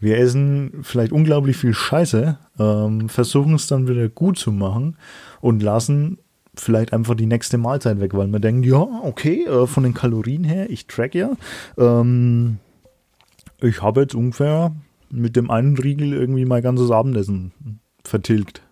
wir essen vielleicht unglaublich viel Scheiße, ähm, versuchen es dann wieder gut zu machen und lassen vielleicht einfach die nächste Mahlzeit weg, weil wir denken, ja, okay, äh, von den Kalorien her, ich track ja. Ähm, ich habe jetzt ungefähr mit dem einen Riegel irgendwie mein ganzes Abendessen vertilgt.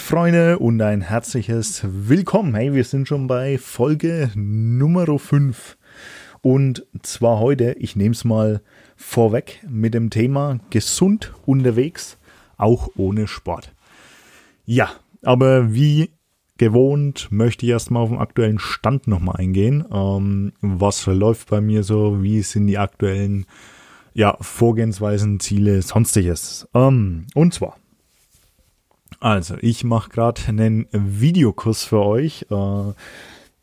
Freunde, und ein herzliches Willkommen. Hey, wir sind schon bei Folge Nummer 5. Und zwar heute, ich nehme es mal vorweg, mit dem Thema gesund unterwegs, auch ohne Sport. Ja, aber wie gewohnt möchte ich erstmal auf den aktuellen Stand nochmal eingehen. Ähm, was läuft bei mir so? Wie sind die aktuellen ja, Vorgehensweisen, Ziele, sonstiges? Ähm, und zwar also, ich mache gerade einen Videokurs für euch. Äh,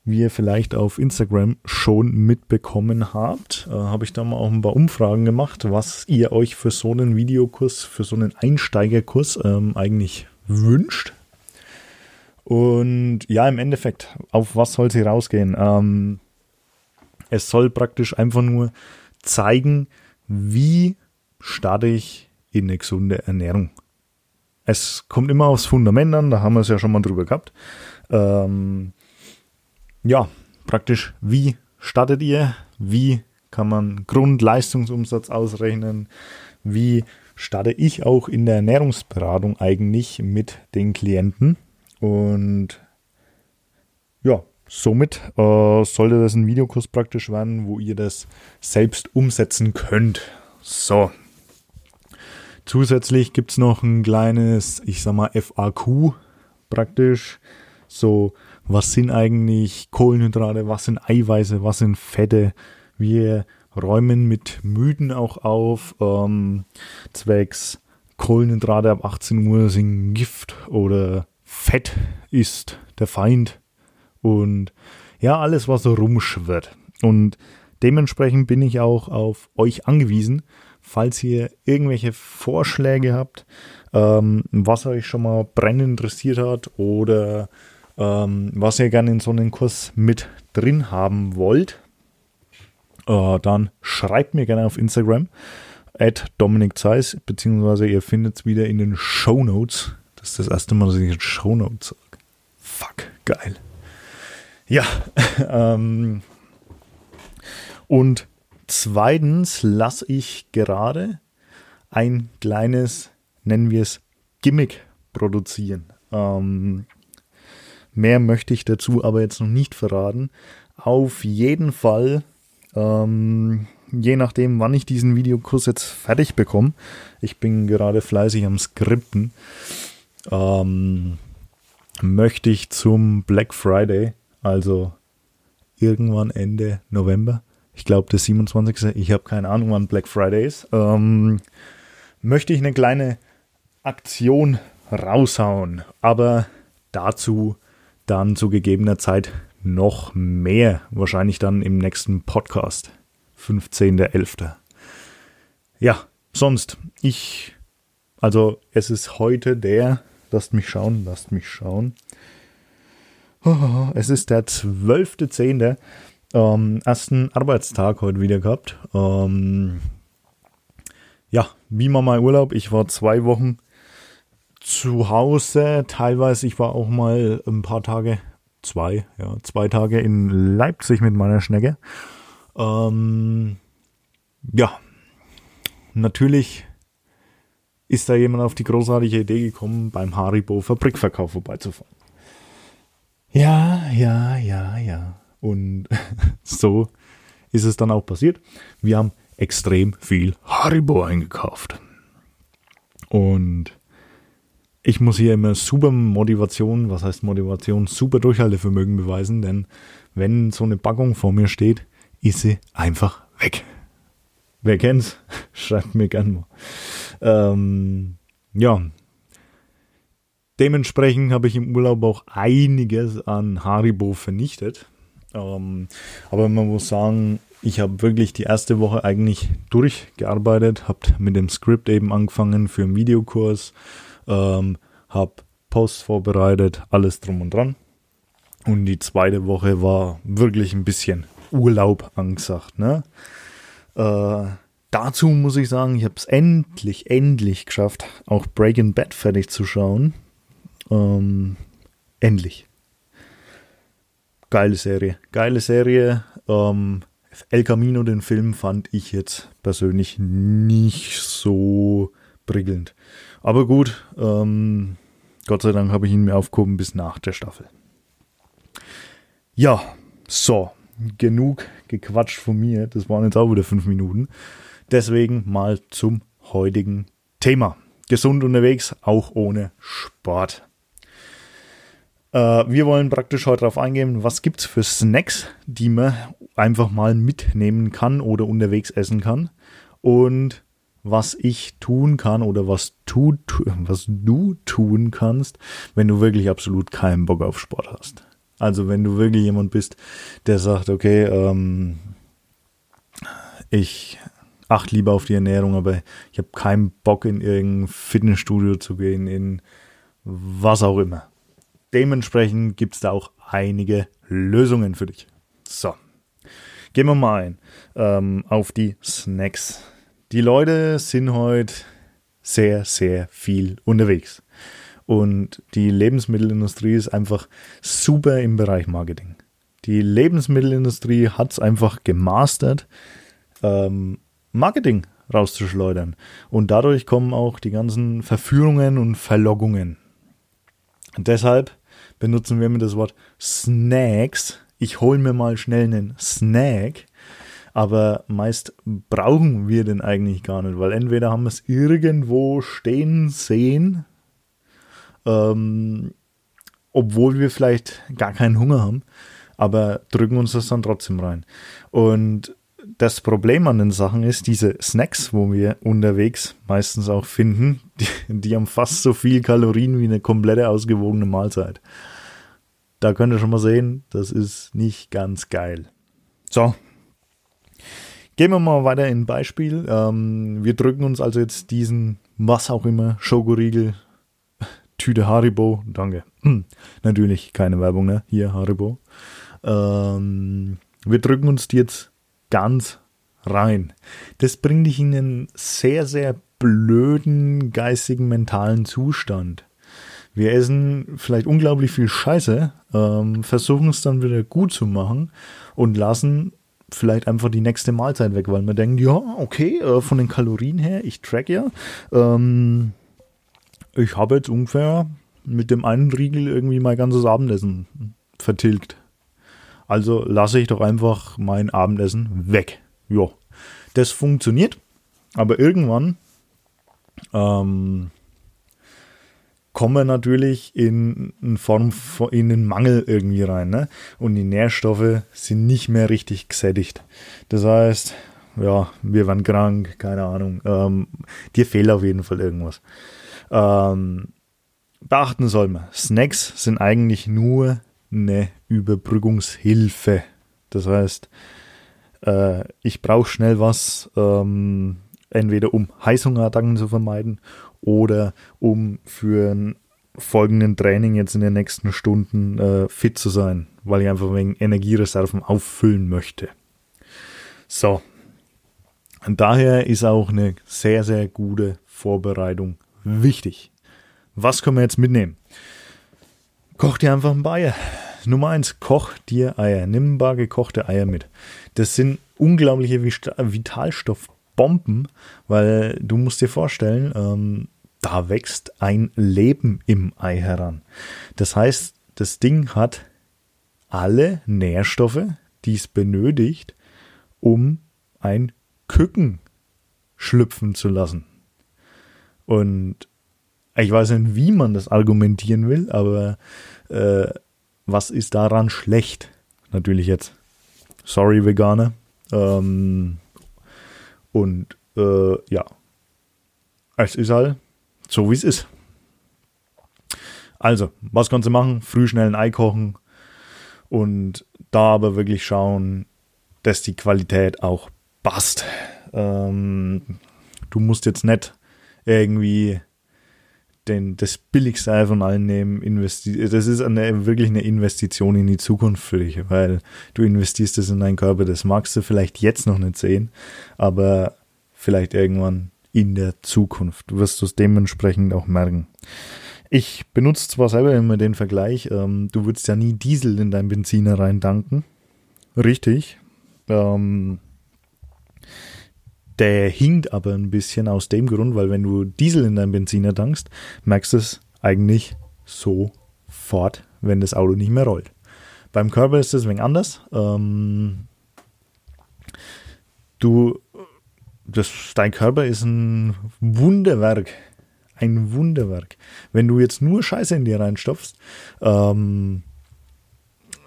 wie ihr vielleicht auf Instagram schon mitbekommen habt, äh, habe ich da mal auch ein paar Umfragen gemacht, was ihr euch für so einen Videokurs, für so einen Einsteigerkurs ähm, eigentlich wünscht. Und ja, im Endeffekt, auf was soll sie rausgehen? Ähm, es soll praktisch einfach nur zeigen, wie starte ich in eine gesunde Ernährung. Es kommt immer aufs Fundament an, da haben wir es ja schon mal drüber gehabt. Ähm, ja, praktisch, wie startet ihr? Wie kann man Grundleistungsumsatz ausrechnen? Wie starte ich auch in der Ernährungsberatung eigentlich mit den Klienten? Und ja, somit äh, sollte das ein Videokurs praktisch werden, wo ihr das selbst umsetzen könnt. So, Zusätzlich gibt es noch ein kleines, ich sag mal, FAQ praktisch. So, was sind eigentlich Kohlenhydrate, was sind Eiweiße, was sind Fette? Wir räumen mit Mythen auch auf, ähm, zwecks Kohlenhydrate ab 18 Uhr sind Gift oder Fett ist der Feind und ja, alles, was so rumschwirrt. Und dementsprechend bin ich auch auf euch angewiesen, falls ihr irgendwelche Vorschläge habt, ähm, was euch schon mal brennend interessiert hat oder ähm, was ihr gerne in so einen Kurs mit drin haben wollt, äh, dann schreibt mir gerne auf Instagram at Dominik Zeiss, beziehungsweise ihr findet es wieder in den Show Notes. Das ist das erste Mal, dass ich Show Notes sage. Fuck, geil. Ja, ähm, und Zweitens lasse ich gerade ein kleines, nennen wir es, Gimmick produzieren. Ähm, mehr möchte ich dazu aber jetzt noch nicht verraten. Auf jeden Fall, ähm, je nachdem, wann ich diesen Videokurs jetzt fertig bekomme, ich bin gerade fleißig am Skripten, ähm, möchte ich zum Black Friday, also irgendwann Ende November, ich glaube, der 27. Ich habe keine Ahnung, wann Black Friday ist. Ähm, möchte ich eine kleine Aktion raushauen. Aber dazu dann zu gegebener Zeit noch mehr. Wahrscheinlich dann im nächsten Podcast. 15.11. Ja, sonst, ich, also es ist heute der, lasst mich schauen, lasst mich schauen. Es ist der 12.10 ähm, ersten Arbeitstag heute wieder gehabt. Ähm, ja, wie war mein Urlaub? Ich war zwei Wochen zu Hause. Teilweise, ich war auch mal ein paar Tage, zwei, ja, zwei Tage in Leipzig mit meiner Schnecke. Ähm, ja, natürlich ist da jemand auf die großartige Idee gekommen, beim Haribo Fabrikverkauf vorbeizufahren. Ja, ja, ja, ja. Und so ist es dann auch passiert. Wir haben extrem viel Haribo eingekauft. Und ich muss hier immer super Motivation, was heißt Motivation, super Durchhaltevermögen beweisen, denn wenn so eine Packung vor mir steht, ist sie einfach weg. Wer kennt's? Schreibt mir gerne mal. Ähm, ja. dementsprechend habe ich im Urlaub auch einiges an Haribo vernichtet. Ähm, aber man muss sagen, ich habe wirklich die erste Woche eigentlich durchgearbeitet, habe mit dem Skript eben angefangen für einen Videokurs, ähm, habe Posts vorbereitet, alles drum und dran. Und die zweite Woche war wirklich ein bisschen Urlaub angesagt. Ne? Äh, dazu muss ich sagen, ich habe es endlich, endlich geschafft, auch Breaking Bad fertig zu schauen. Ähm, endlich. Geile Serie. Geile Serie. Ähm, El Camino, den Film, fand ich jetzt persönlich nicht so prickelnd. Aber gut, ähm, Gott sei Dank habe ich ihn mir aufgehoben bis nach der Staffel. Ja, so, genug gequatscht von mir. Das waren jetzt auch wieder fünf Minuten. Deswegen mal zum heutigen Thema. Gesund unterwegs, auch ohne Sport. Äh, wir wollen praktisch heute darauf eingehen, was gibt es für Snacks, die man einfach mal mitnehmen kann oder unterwegs essen kann. Und was ich tun kann oder was, tu, was du tun kannst, wenn du wirklich absolut keinen Bock auf Sport hast. Also wenn du wirklich jemand bist, der sagt, okay, ähm, ich achte lieber auf die Ernährung, aber ich habe keinen Bock in irgendein Fitnessstudio zu gehen, in was auch immer. Dementsprechend gibt es da auch einige Lösungen für dich. So, gehen wir mal ein ähm, auf die Snacks. Die Leute sind heute sehr, sehr viel unterwegs. Und die Lebensmittelindustrie ist einfach super im Bereich Marketing. Die Lebensmittelindustrie hat es einfach gemastert, ähm, Marketing rauszuschleudern. Und dadurch kommen auch die ganzen Verführungen und Verlockungen. Und deshalb benutzen wir immer das Wort Snacks. Ich hole mir mal schnell einen Snack. Aber meist brauchen wir den eigentlich gar nicht, weil entweder haben wir es irgendwo stehen sehen, ähm, obwohl wir vielleicht gar keinen Hunger haben, aber drücken uns das dann trotzdem rein. Und das Problem an den Sachen ist, diese Snacks, wo wir unterwegs meistens auch finden, die, die haben fast so viel Kalorien wie eine komplette ausgewogene Mahlzeit. Da könnt ihr schon mal sehen, das ist nicht ganz geil. So. Gehen wir mal weiter in ein Beispiel. Ähm, wir drücken uns also jetzt diesen, was auch immer, Schokoriegel, Tüte Haribo, danke. Hm, natürlich keine Werbung, ne? Hier Haribo. Ähm, wir drücken uns die jetzt ganz rein. Das bringt dich in einen sehr, sehr blöden geistigen, mentalen Zustand. Wir essen vielleicht unglaublich viel Scheiße, ähm, versuchen es dann wieder gut zu machen und lassen vielleicht einfach die nächste Mahlzeit weg, weil wir denken, ja, okay, äh, von den Kalorien her, ich track ja. Ähm, ich habe jetzt ungefähr mit dem einen Riegel irgendwie mein ganzes Abendessen vertilgt. Also lasse ich doch einfach mein Abendessen weg. Ja, das funktioniert, aber irgendwann ähm, kommen wir natürlich in, in Form von, in den Mangel irgendwie rein. Ne? Und die Nährstoffe sind nicht mehr richtig gesättigt. Das heißt, ja, wir waren krank, keine Ahnung. Ähm, dir fehlt auf jeden Fall irgendwas. Ähm, beachten soll man, Snacks sind eigentlich nur eine Überbrückungshilfe. Das heißt, äh, ich brauche schnell was, ähm, entweder um Heißhungerattacken zu vermeiden oder um für einen folgenden Training jetzt in den nächsten Stunden äh, fit zu sein, weil ich einfach wegen Energiereserven auffüllen möchte. So. Und daher ist auch eine sehr, sehr gute Vorbereitung wichtig. Was können wir jetzt mitnehmen? Koch dir einfach ein paar Eier. Nummer eins, koch dir Eier. Nimm ein paar gekochte Eier mit. Das sind unglaubliche Vitalstoffbomben, weil du musst dir vorstellen, ähm, da wächst ein Leben im Ei heran. Das heißt, das Ding hat alle Nährstoffe, die es benötigt, um ein Küken schlüpfen zu lassen. Und ich weiß nicht, wie man das argumentieren will, aber äh, was ist daran schlecht? Natürlich jetzt. Sorry, Veganer. Ähm, und äh, ja, es ist halt so, wie es ist. Also, was kannst du machen? Früh schnell ein Ei kochen und da aber wirklich schauen, dass die Qualität auch passt. Ähm, du musst jetzt nicht irgendwie den, das billigste von allen nehmen. Investi das ist eine, wirklich eine Investition in die Zukunft für dich, weil du investierst es in deinen Körper. Das magst du vielleicht jetzt noch nicht sehen, aber vielleicht irgendwann in der Zukunft. Du wirst es dementsprechend auch merken. Ich benutze zwar selber immer den Vergleich, ähm, du würdest ja nie Diesel in dein Benziner reindanken. Richtig. Ähm, der hinkt aber ein bisschen aus dem Grund, weil wenn du Diesel in dein Benziner dankst, merkst du es eigentlich sofort, wenn das Auto nicht mehr rollt. Beim Körper ist es wenig anders. Ähm, du, das, dein Körper ist ein Wunderwerk ein Wunderwerk. Wenn du jetzt nur Scheiße in dir reinstopfst, ähm,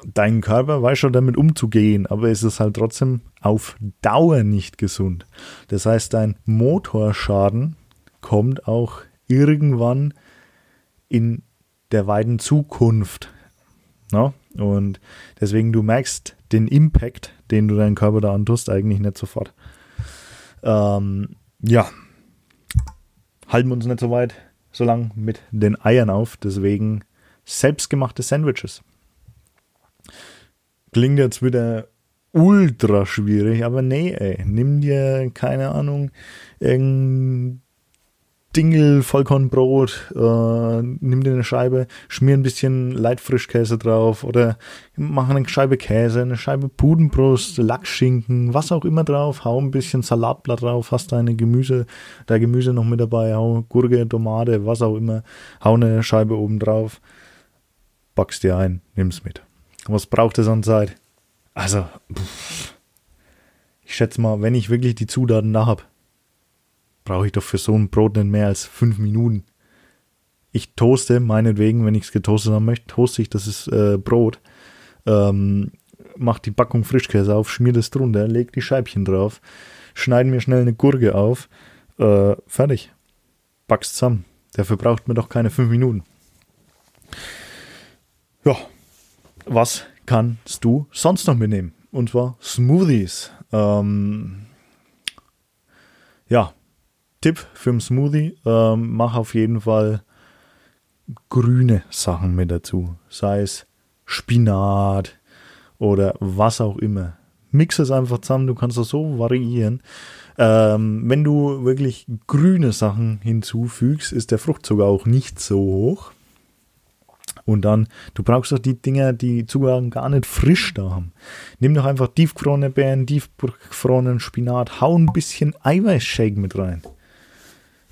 dein Körper weiß schon damit umzugehen, aber es ist halt trotzdem auf Dauer nicht gesund. Das heißt, dein Motorschaden kommt auch irgendwann in der weiten Zukunft. No? Und deswegen, du merkst den Impact, den du deinem Körper da antust, eigentlich nicht sofort. Ähm, ja, halten wir uns nicht so weit, so lang mit den Eiern auf. Deswegen selbstgemachte Sandwiches. Klingt jetzt wieder ultra schwierig, aber nee, ey, nimm dir, keine Ahnung, irgendein Dingel, Vollkornbrot, äh, nimm dir eine Scheibe, schmier ein bisschen Leitfrischkäse drauf oder mach eine Scheibe Käse, eine Scheibe Pudenbrust, Lachsschinken, was auch immer drauf, hau ein bisschen Salatblatt drauf, hast deine Gemüse, da Gemüse noch mit dabei, hau Gurke, Tomate, was auch immer, hau eine Scheibe oben drauf, backst dir ein, nimm's mit. Was braucht es an Zeit? Also, pff, ich schätze mal, wenn ich wirklich die Zutaten da habe, brauche ich doch für so ein Brot nicht mehr als fünf Minuten. Ich toaste, meinetwegen, wenn ich es getoastet haben möchte, toaste ich das ist, äh, Brot, ähm, mach die Packung Frischkäse auf, schmier das drunter, leg die Scheibchen drauf, schneide mir schnell eine Gurke auf, äh, fertig. Back's zusammen. Dafür braucht man doch keine fünf Minuten. Ja, was kannst du sonst noch mitnehmen? Und zwar Smoothies. Ähm, ja, Tipp für einen Smoothie, ähm, mach auf jeden Fall grüne Sachen mit dazu. Sei es Spinat oder was auch immer. Mix es einfach zusammen, du kannst das so variieren. Ähm, wenn du wirklich grüne Sachen hinzufügst, ist der Fruchtzucker auch nicht so hoch. Und dann, du brauchst doch die Dinger, die Zugaben gar nicht frisch da haben. Nimm doch einfach tiefgefrorene Beeren, tiefgefrorenen Spinat, hau ein bisschen Eiweißshake mit rein.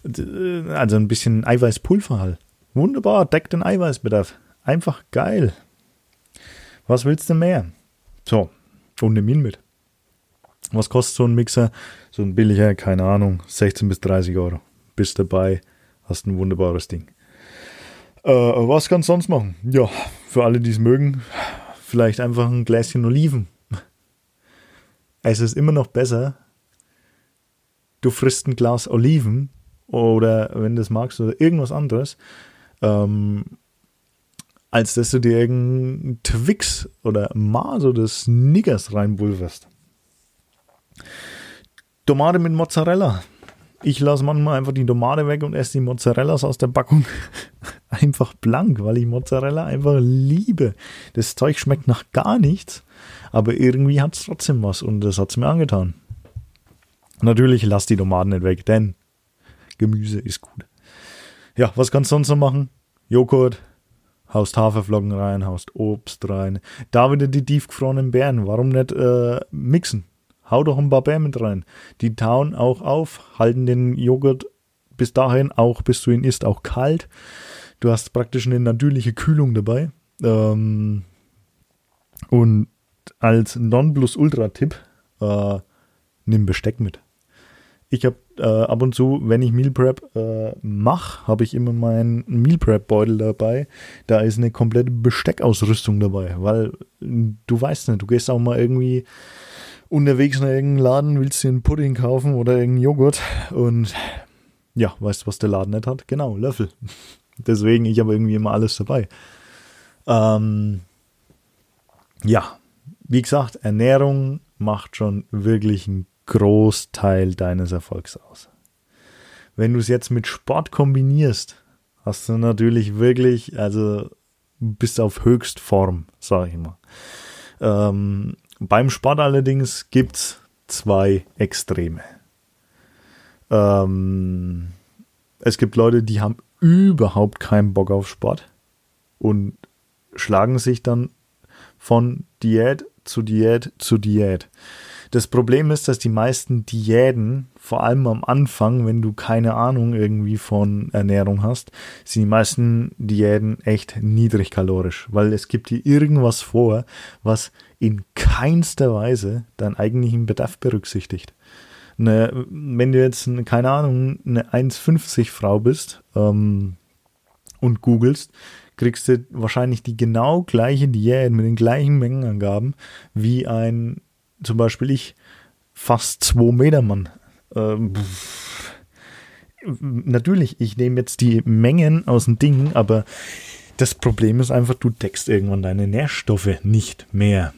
Also ein bisschen Eiweißpulver halt. Wunderbar, deckt den Eiweißbedarf. Einfach geil. Was willst du mehr? So, und nimm ihn mit. Was kostet so ein Mixer? So ein billiger, keine Ahnung, 16 bis 30 Euro. Bist dabei, hast ein wunderbares Ding. Äh, was kannst du sonst machen? Ja, für alle, die es mögen, vielleicht einfach ein Gläschen Oliven. Es ist immer noch besser, du frisst ein Glas Oliven oder wenn du es magst oder irgendwas anderes, ähm, als dass du dir irgendein Twix oder Mars oder Snickers reinpulverst. Tomate mit Mozzarella. Ich lasse manchmal einfach die Tomate weg und esse die Mozzarellas aus der Packung einfach blank, weil ich Mozzarella einfach liebe. Das Zeug schmeckt nach gar nichts, aber irgendwie hat es trotzdem was und das hat es mir angetan. Natürlich lass die Tomaten nicht weg, denn Gemüse ist gut. Ja, was kannst du sonst noch machen? Joghurt, haust Haferflocken rein, haust Obst rein. Da wieder die tiefgefrorenen Beeren. Warum nicht äh, mixen? Hau doch ein paar Beeren mit rein. Die tauen auch auf, halten den Joghurt bis dahin, auch bis du ihn isst, auch kalt. Du hast praktisch eine natürliche Kühlung dabei. Ähm, und als Nonplusultra-Tipp, äh, nimm Besteck mit. Ich habe äh, ab und zu, wenn ich Meal Prep äh, mache, habe ich immer meinen Meal Prep Beutel dabei. Da ist eine komplette Besteckausrüstung dabei, weil du weißt nicht, du gehst auch mal irgendwie unterwegs in irgendeinen Laden, willst dir einen Pudding kaufen oder irgendeinen Joghurt und ja, weißt du, was der Laden nicht hat? Genau, Löffel. Deswegen, ich habe irgendwie immer alles dabei. Ähm, ja, wie gesagt, Ernährung macht schon wirklich einen Großteil deines Erfolgs aus. Wenn du es jetzt mit Sport kombinierst, hast du natürlich wirklich, also bist auf Höchstform, sage ich mal. Ähm, beim Sport allerdings gibt es zwei Extreme. Ähm, es gibt Leute, die haben überhaupt keinen Bock auf Sport und schlagen sich dann von Diät zu Diät zu Diät. Das Problem ist, dass die meisten Diäten, vor allem am Anfang, wenn du keine Ahnung irgendwie von Ernährung hast, sind die meisten Diäten echt niedrigkalorisch, weil es gibt dir irgendwas vor, was in keinster Weise deinen eigentlichen Bedarf berücksichtigt. Ne, wenn du jetzt, keine Ahnung, eine 1,50 Frau bist ähm, und googelst, kriegst du wahrscheinlich die genau gleiche Diät mit den gleichen Mengenangaben wie ein, zum Beispiel ich, fast 2 Meter Mann. Ähm, natürlich, ich nehme jetzt die Mengen aus dem Ding, aber das Problem ist einfach, du deckst irgendwann deine Nährstoffe nicht mehr.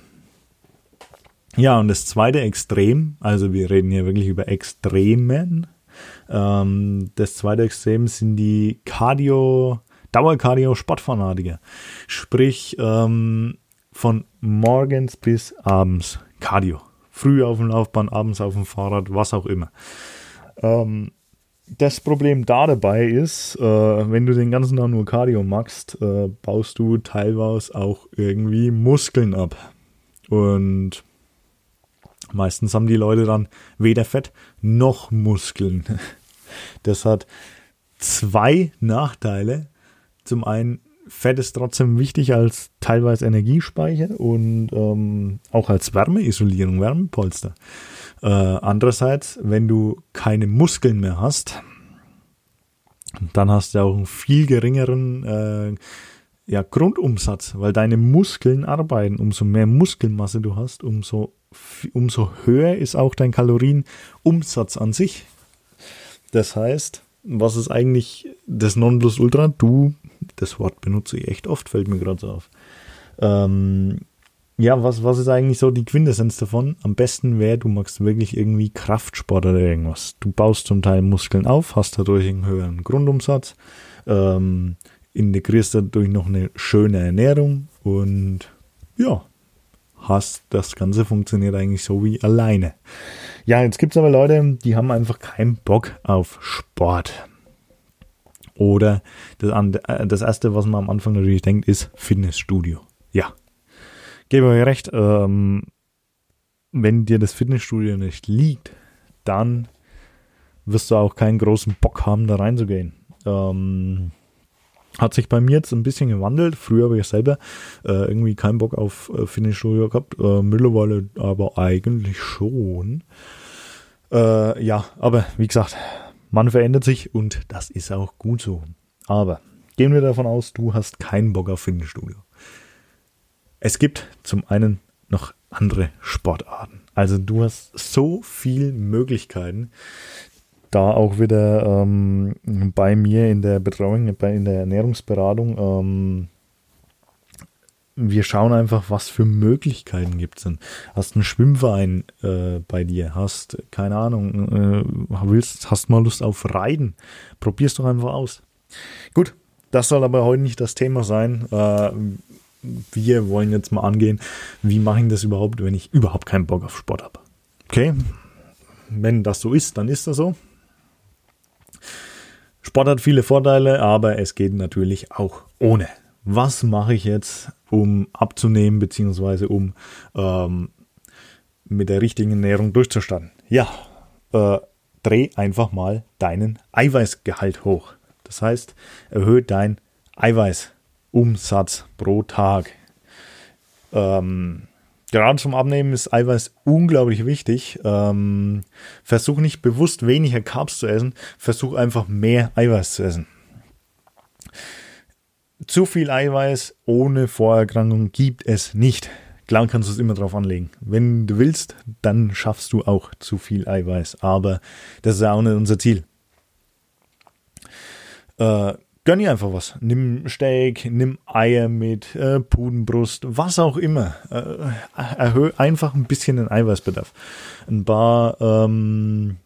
Ja, und das zweite Extrem, also wir reden hier wirklich über Extremen. Ähm, das zweite Extrem sind die Cardio, Dauercardio-Sportfanatiker. Sprich, ähm, von morgens bis abends Cardio. Früh auf dem Laufbahn, abends auf dem Fahrrad, was auch immer. Ähm, das Problem da dabei ist, äh, wenn du den ganzen Tag nur Cardio machst, äh, baust du teilweise auch irgendwie Muskeln ab. Und meistens haben die Leute dann weder Fett noch Muskeln. Das hat zwei Nachteile zum einen, Fett ist trotzdem wichtig als teilweise Energiespeicher und ähm, auch als Wärmeisolierung, Wärmepolster. Äh, andererseits, wenn du keine Muskeln mehr hast, dann hast du auch einen viel geringeren äh, ja, Grundumsatz, weil deine Muskeln arbeiten. Umso mehr Muskelmasse du hast, umso, umso höher ist auch dein Kalorienumsatz an sich. Das heißt, was ist eigentlich das Nonplusultra? Du, das Wort benutze ich echt oft, fällt mir gerade so auf. Ähm, ja, was, was ist eigentlich so die Quintessenz davon? Am besten wäre, du machst wirklich irgendwie Kraftsport oder irgendwas. Du baust zum Teil Muskeln auf, hast dadurch einen höheren Grundumsatz, ähm, integrierst dadurch noch eine schöne Ernährung und ja, hast das Ganze funktioniert eigentlich so wie alleine. Ja, jetzt gibt es aber Leute, die haben einfach keinen Bock auf Sport. Oder das, äh, das erste, was man am Anfang natürlich denkt, ist Fitnessstudio. Ja, gebe euch recht, ähm, wenn dir das Fitnessstudio nicht liegt, dann wirst du auch keinen großen Bock haben, da reinzugehen. Ähm, hat sich bei mir jetzt ein bisschen gewandelt. Früher habe ich selber äh, irgendwie keinen Bock auf äh, Fitnessstudio gehabt. Äh, mittlerweile aber eigentlich schon. Äh, ja, aber wie gesagt, man verändert sich und das ist auch gut so. Aber gehen wir davon aus, du hast keinen Bock auf Fitnessstudio. Es gibt zum einen noch andere Sportarten. Also du hast so viele Möglichkeiten, da auch wieder ähm, bei mir in der Betreuung, in der Ernährungsberatung, ähm, wir schauen einfach, was für Möglichkeiten gibt es denn. Hast einen Schwimmverein äh, bei dir, hast, keine Ahnung, äh, willst, hast mal Lust auf Reiten, probier's doch einfach aus. Gut, das soll aber heute nicht das Thema sein. Äh, wir wollen jetzt mal angehen, wie mache ich das überhaupt, wenn ich überhaupt keinen Bock auf Sport habe. Okay, wenn das so ist, dann ist das so. Sport hat viele Vorteile, aber es geht natürlich auch ohne. Was mache ich jetzt, um abzunehmen, beziehungsweise um ähm, mit der richtigen Ernährung durchzustarten? Ja, äh, dreh einfach mal deinen Eiweißgehalt hoch. Das heißt, erhöhe dein Eiweißumsatz pro Tag. Ähm, Gerade zum Abnehmen ist Eiweiß unglaublich wichtig. Ähm, versuch nicht bewusst weniger Carbs zu essen, versuch einfach mehr Eiweiß zu essen. Zu viel Eiweiß ohne Vorerkrankung gibt es nicht. Klar kannst du es immer drauf anlegen. Wenn du willst, dann schaffst du auch zu viel Eiweiß. Aber das ist ja auch nicht unser Ziel. Äh, gönn dir einfach was. Nimm Steak, nimm Eier mit, äh, Pudenbrust, was auch immer. Äh, erhöh einfach ein bisschen den Eiweißbedarf. Ein paar, ähm,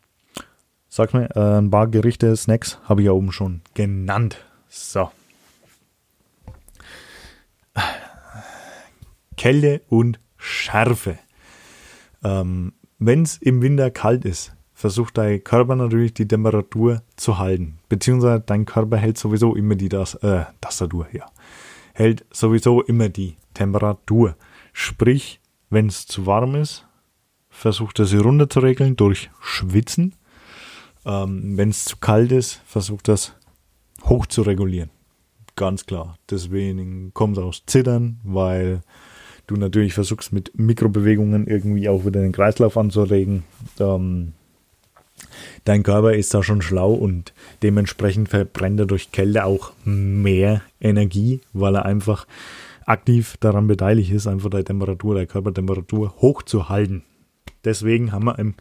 sag mal, äh, ein paar Gerichte, Snacks habe ich ja oben schon genannt. So. Kälte und Schärfe. Ähm, Wenn es im Winter kalt ist, versucht dein Körper natürlich die Temperatur zu halten. Beziehungsweise dein Körper hält sowieso immer die das, äh, Tastatur, ja. Hält sowieso immer die Temperatur. Sprich, wenn es zu warm ist, versucht er sie runterzuregeln durch Schwitzen. Ähm, wenn es zu kalt ist, versucht das hoch zu regulieren. Ganz klar. Deswegen kommt es aus Zittern, weil du natürlich versuchst mit Mikrobewegungen irgendwie auch wieder den Kreislauf anzuregen. Ähm, dein Körper ist da schon schlau und dementsprechend verbrennt er durch Kälte auch mehr Energie, weil er einfach aktiv daran beteiligt ist, einfach die Temperatur, der Körpertemperatur hochzuhalten. Deswegen haben wir im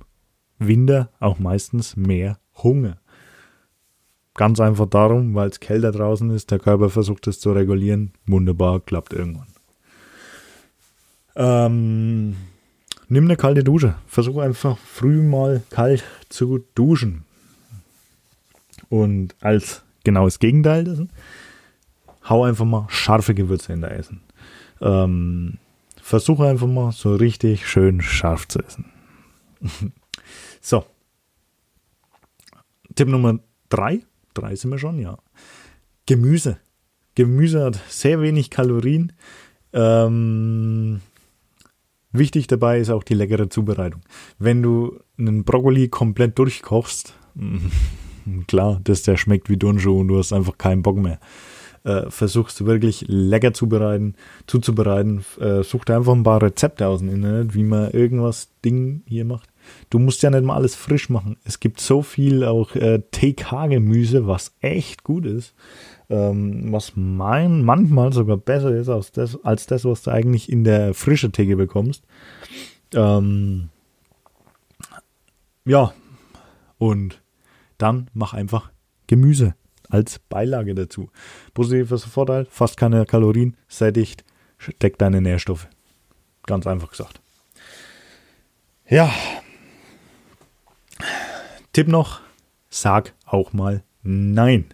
Winter auch meistens mehr Hunger. Ganz einfach darum, weil es kälter draußen ist, der Körper versucht es zu regulieren. Wunderbar, klappt irgendwann. Ähm, nimm eine kalte Dusche. Versuche einfach früh mal kalt zu duschen. Und als genaues Gegenteil dessen, hau einfach mal scharfe Gewürze in der Essen. Ähm, versuche einfach mal so richtig schön scharf zu essen. so. Tipp Nummer drei. Drei sind wir schon, ja. Gemüse. Gemüse hat sehr wenig Kalorien. Ähm, Wichtig dabei ist auch die leckere Zubereitung. Wenn du einen Brokkoli komplett durchkochst, klar, dass der schmeckt wie Dunjo und du hast einfach keinen Bock mehr. Äh, versuchst du wirklich lecker zubereiten, zuzubereiten. Äh, such dir einfach ein paar Rezepte aus dem Internet, wie man irgendwas Ding hier macht. Du musst ja nicht mal alles frisch machen. Es gibt so viel auch äh, TK-Gemüse, was echt gut ist ähm, was mein, manchmal sogar besser ist als das, als das, was du eigentlich in der frische Theke bekommst. Ähm, ja, und dann mach einfach Gemüse als Beilage dazu. Positiver Vorteil, fast keine Kalorien, sättigt, deckt deine Nährstoffe. Ganz einfach gesagt. Ja. Tipp noch, sag auch mal Nein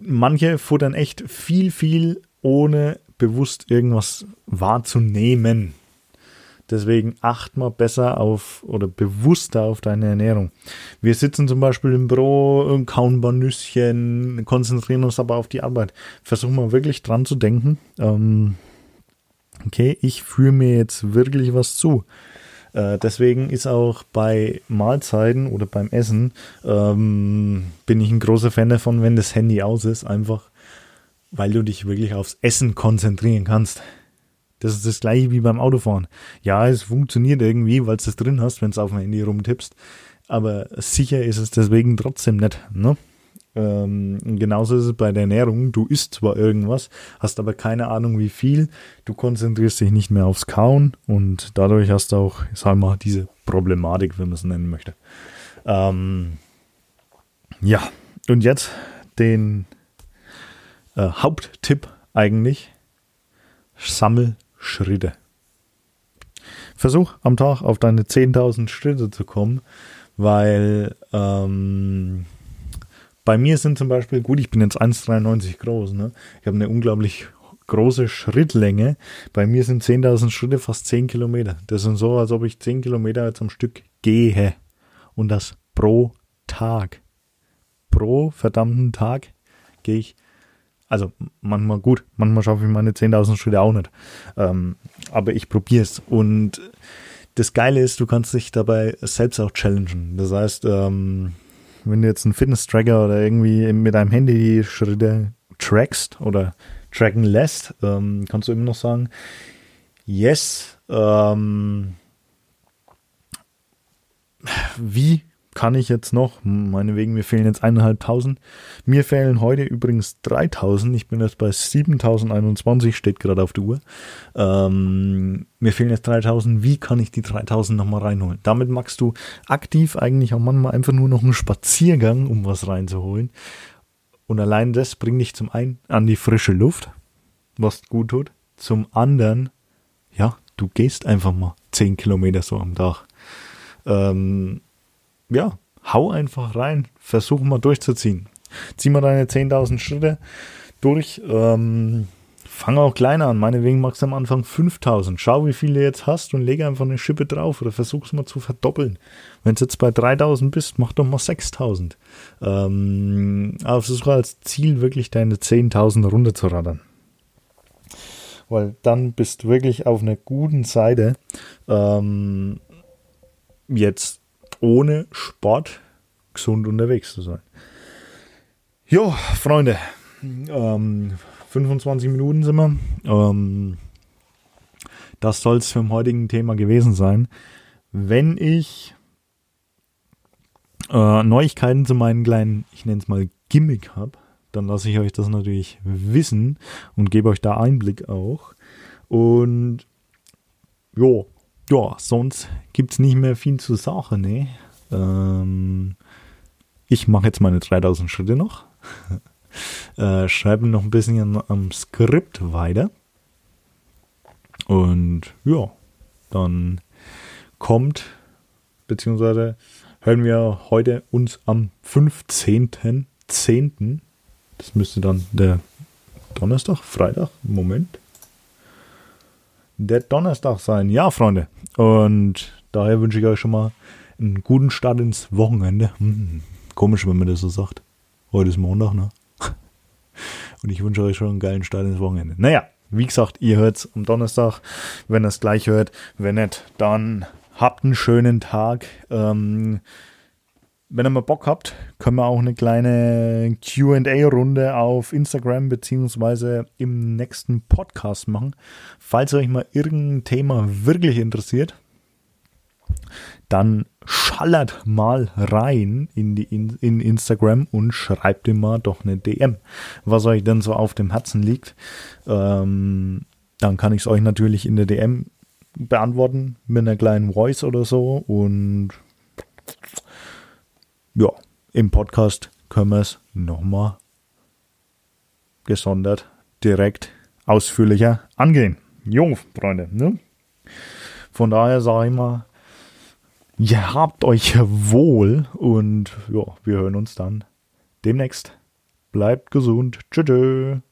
manche futtern echt viel, viel, ohne bewusst irgendwas wahrzunehmen. Deswegen acht mal besser auf oder bewusster auf deine Ernährung. Wir sitzen zum Beispiel im Büro, kauen ein paar Nüsschen, konzentrieren uns aber auf die Arbeit. Versuchen mal wirklich dran zu denken. Ähm, okay, ich führe mir jetzt wirklich was zu. Äh, deswegen ist auch bei Mahlzeiten oder beim Essen ähm, bin ich ein großer Fan davon, wenn das Handy aus ist, einfach weil du dich wirklich aufs Essen konzentrieren kannst. Das ist das gleiche wie beim Autofahren. Ja, es funktioniert irgendwie, weil du es drin hast, wenn du auf dem Handy rumtippst. Aber sicher ist es deswegen trotzdem nicht. Ne? Ähm, genauso ist es bei der Ernährung. Du isst zwar irgendwas, hast aber keine Ahnung wie viel. Du konzentrierst dich nicht mehr aufs Kauen und dadurch hast du auch, sagen wir mal, diese Problematik, wenn man es nennen möchte. Ähm, ja, und jetzt den äh, Haupttipp eigentlich. Sammel Schritte. Versuch am Tag auf deine 10.000 Schritte zu kommen, weil ähm, bei mir sind zum Beispiel, gut, ich bin jetzt 1,93 groß, ne? Ich habe eine unglaublich große Schrittlänge. Bei mir sind 10.000 Schritte fast 10 Kilometer. Das ist so, als ob ich 10 Kilometer jetzt am Stück gehe. Und das pro Tag. Pro verdammten Tag gehe ich. Also manchmal gut, manchmal schaffe ich meine 10.000 Schritte auch nicht. Ähm, aber ich probiere es. Und das Geile ist, du kannst dich dabei selbst auch challengen. Das heißt, ähm, wenn du jetzt einen Fitness-Tracker oder irgendwie mit deinem Handy die Schritte trackst oder tracken lässt, ähm, kannst du immer noch sagen, yes, ähm, wie kann ich jetzt noch, meinetwegen, mir fehlen jetzt eineinhalbtausend. Mir fehlen heute übrigens 3000. Ich bin jetzt bei 7021, steht gerade auf der Uhr. Ähm, mir fehlen jetzt 3000. Wie kann ich die 3000 nochmal reinholen? Damit machst du aktiv eigentlich auch manchmal einfach nur noch einen Spaziergang, um was reinzuholen. Und allein das bringt dich zum einen an die frische Luft, was gut tut. Zum anderen, ja, du gehst einfach mal 10 Kilometer so am Tag. Ähm, ja, hau einfach rein, versuch mal durchzuziehen. Zieh mal deine 10.000 Schritte durch. Ähm, fang auch kleiner an. Meinetwegen magst du am Anfang 5000. Schau, wie viele du jetzt hast und lege einfach eine Schippe drauf oder versuch's mal zu verdoppeln. Wenn du jetzt bei 3000 bist, mach doch mal 6000. Ähm, aber versuche als Ziel wirklich deine 10.000 runterzuraddern. Weil dann bist du wirklich auf einer guten Seite. Ähm, jetzt ohne Sport gesund unterwegs zu sein. Jo, Freunde, ähm, 25 Minuten sind wir. Ähm, das soll es für dem heutigen Thema gewesen sein. Wenn ich äh, Neuigkeiten zu meinen kleinen, ich nenne es mal Gimmick habe, dann lasse ich euch das natürlich wissen und gebe euch da Einblick auch. Und jo, ja, sonst gibt es nicht mehr viel zu sagen, ne? Ähm, ich mache jetzt meine 3000 Schritte noch. äh, schreibe noch ein bisschen am Skript weiter. Und ja, dann kommt, beziehungsweise hören wir heute uns am 15.10. Das müsste dann der Donnerstag, Freitag, Moment. Der Donnerstag sein. Ja, Freunde. Und daher wünsche ich euch schon mal einen guten Start ins Wochenende. Hm, komisch, wenn man das so sagt. Heute ist Montag, ne? Und ich wünsche euch schon einen geilen Start ins Wochenende. Naja, wie gesagt, ihr hört es am Donnerstag, wenn ihr es gleich hört. Wenn nicht, dann habt einen schönen Tag. Ähm, wenn ihr mal Bock habt, können wir auch eine kleine QA-Runde auf Instagram beziehungsweise im nächsten Podcast machen. Falls euch mal irgendein Thema wirklich interessiert, dann schallert mal rein in, die, in, in Instagram und schreibt ihm mal doch eine DM, was euch denn so auf dem Herzen liegt. Ähm, dann kann ich es euch natürlich in der DM beantworten mit einer kleinen Voice oder so und ja, im Podcast können wir es nochmal gesondert direkt ausführlicher angehen. Jo, Freunde, ne? Von daher sage ich mal, ihr habt euch wohl und ja, wir hören uns dann demnächst. Bleibt gesund. Tschüss.